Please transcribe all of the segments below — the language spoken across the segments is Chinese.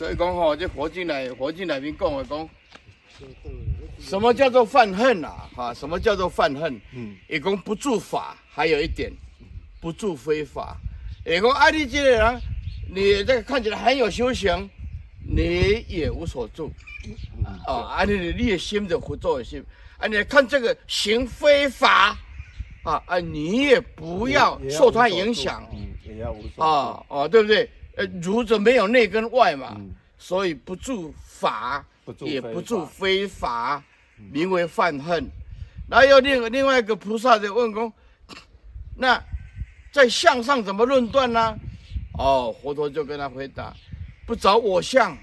所以讲吼，这佛经来佛经里面讲的讲，什么叫做犯恨啊？哈，什么叫做犯恨？嗯，也讲不住法，还有一点，不住非法。也讲啊，你这个人，你这个看起来很有修行，你也无所住。啊，啊，你你的心的不做的心，啊，你看这个行非法。啊啊！你也不要受他影响，嗯，也要无所啊哦，对不对？呃，儒者没有内跟外嘛，嗯、所以不住法，不住也不住非法，名为犯恨。然后又另另外一个菩萨就问公，那在相上怎么论断呢？哦，佛陀就跟他回答：不着我相，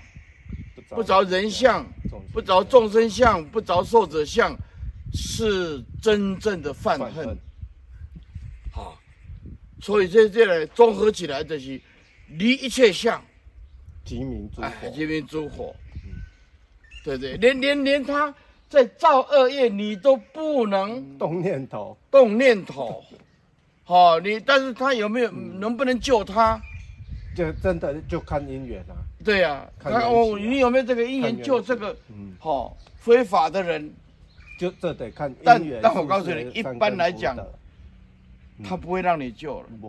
不着人相，不着众生相，不着受者相，是真正的犯恨。所以这这来综合起来就是离一切相，即名诸佛，即名诸佛，对对？连连连他在造恶业，你都不能动念头，动念头，好，你但是他有没有能不能救他？就真的就看姻缘啊。对呀，看哦，你有没有这个因缘救这个？嗯，好，非法的人，就这得看因缘。但但我告诉你，一般来讲。他不会让你救了，不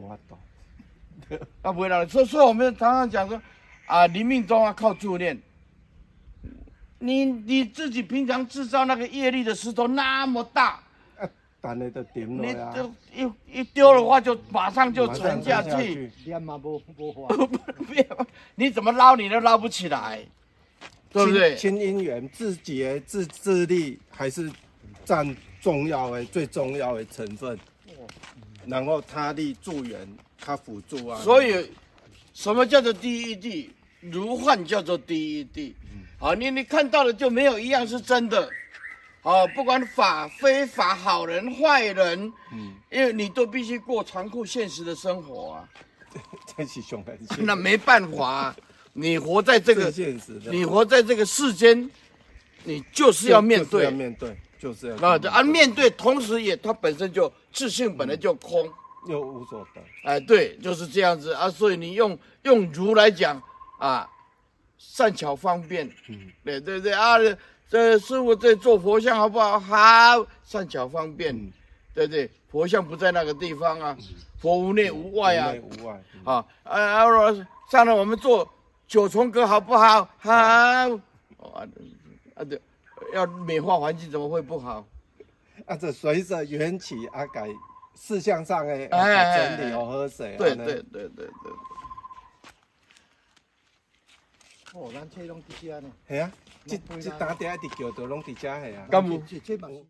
法懂。他不会让你，所以说我们常常讲说，啊，临命中啊靠助念。你你自己平常制造那个业力的石头那么大，啊，但你都点了呀。你就一一丢的话，就马上就沉下去。你怎么捞你都捞不起来，对不对？亲姻缘，自己的自自力还是占重要的最重要的成分。然后他力助缘，他辅助啊。所以，什么叫做第一地？如幻叫做第一义。好，你你看到的就没有一样是真的。哦，不管法非法，好人坏人，嗯，因为你都必须过残酷现实的生活啊。真是凶狠。那没办法啊，你活在这个现实，你活在这个世间，你就是要面对，要面对。就是啊，啊，面对，同时也他本身就自信本来就空，嗯、又无所得。哎，对，就是这样子啊。所以你用用如来讲啊，善巧方便，嗯，对对对啊，这师傅在做佛像好不好？好，善巧方便，嗯、对对，佛像不在那个地方啊，佛无内无外啊，无外。啊啊啊！上来我们做九重阁好不好？好，啊啊对。要美化环境，怎么会不好？啊，这随着缘起啊改事项上哎整理哦喝水。对对对对对。哦，咱这拢伫遮呢。系啊，这这打点的桥都拢伫遮系啊。咁。